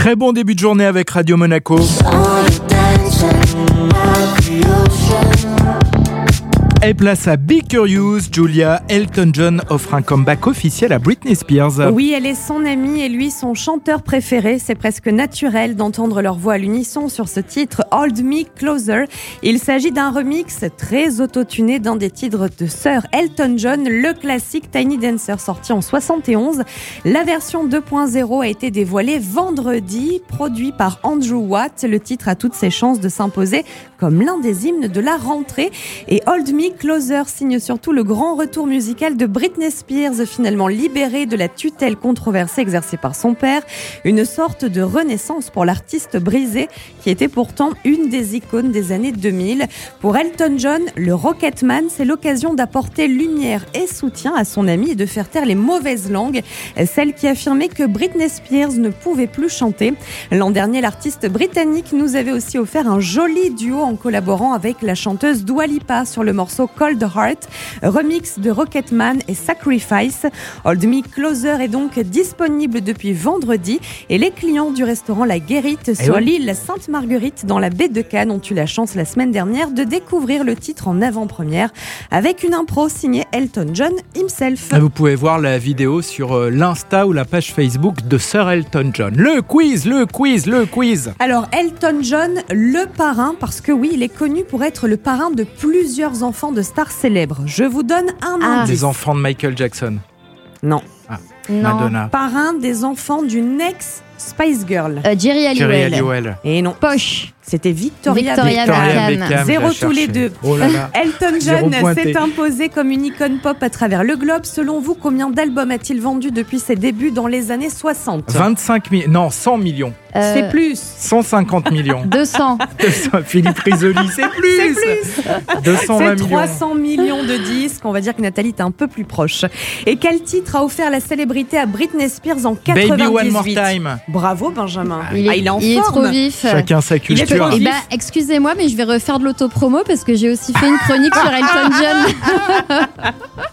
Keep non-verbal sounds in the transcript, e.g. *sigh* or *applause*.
Très bon début de journée avec Radio Monaco. Et place à Be Curious, Julia Elton John offre un comeback officiel à Britney Spears. Oui, elle est son amie et lui son chanteur préféré. C'est presque naturel d'entendre leur voix à l'unisson sur ce titre Hold Me Closer. Il s'agit d'un remix très autotuné d'un des titres de Sir Elton John, le classique Tiny Dancer sorti en 71. La version 2.0 a été dévoilée vendredi, produit par Andrew Watt. Le titre a toutes ses chances de s'imposer comme l'un des hymnes de la rentrée Closer signe surtout le grand retour musical de Britney Spears, finalement libérée de la tutelle controversée exercée par son père. Une sorte de renaissance pour l'artiste brisé, qui était pourtant une des icônes des années 2000. Pour Elton John, le Rocketman, c'est l'occasion d'apporter lumière et soutien à son ami et de faire taire les mauvaises langues, celles qui affirmaient que Britney Spears ne pouvait plus chanter. L'an dernier, l'artiste britannique nous avait aussi offert un joli duo en collaborant avec la chanteuse Dua Lipa sur le morceau Cold Heart, remix de Rocketman et Sacrifice. Hold Me Closer est donc disponible depuis vendredi et les clients du restaurant La Guérite sur ouais. l'île Sainte-Marguerite dans la baie de Cannes ont eu la chance la semaine dernière de découvrir le titre en avant-première avec une impro signée Elton John himself. Ah, Vous pouvez voir la vidéo sur euh, l'Insta ou la page Facebook de Sir Elton John. Le quiz, le quiz, le quiz. Alors Elton John, le parrain, parce que oui, il est connu pour être le parrain de plusieurs enfants de stars célèbres. Je vous donne un Ah. indice. Des enfants de Michael Jackson. Non. Non. Madonna. Parrain des enfants d'une ex Spice Girl. Euh, Jerry Jerry Halliwell. Halliwell. Et non, Poche. c'était Victoria, Victoria Beckham. Victoria Beckham. Beckham. Zéro tous les deux. Oh là là. *laughs* Elton John s'est imposé comme une icône pop à travers le globe. Selon vous, combien d'albums a-t-il vendu depuis ses débuts dans les années 60 25 millions. Non, 100 millions. Euh, C'est plus. 150 millions. *laughs* 200. Philippe Risoli, *laughs* c'est plus. C'est plus. 220 C'est millions. 300 millions de disques. On va dire que Nathalie est un peu plus proche. Et quel titre a offert la célébrité à Britney Spears en 98 Baby One More Time. Bravo Benjamin. Il est, Ah, il est en il est forme. trop vif. Chacun sa culture. Eh ben, excusez-moi, mais je vais refaire de l'autopromo parce que j'ai aussi fait une chronique *laughs* sur Elton John. *laughs*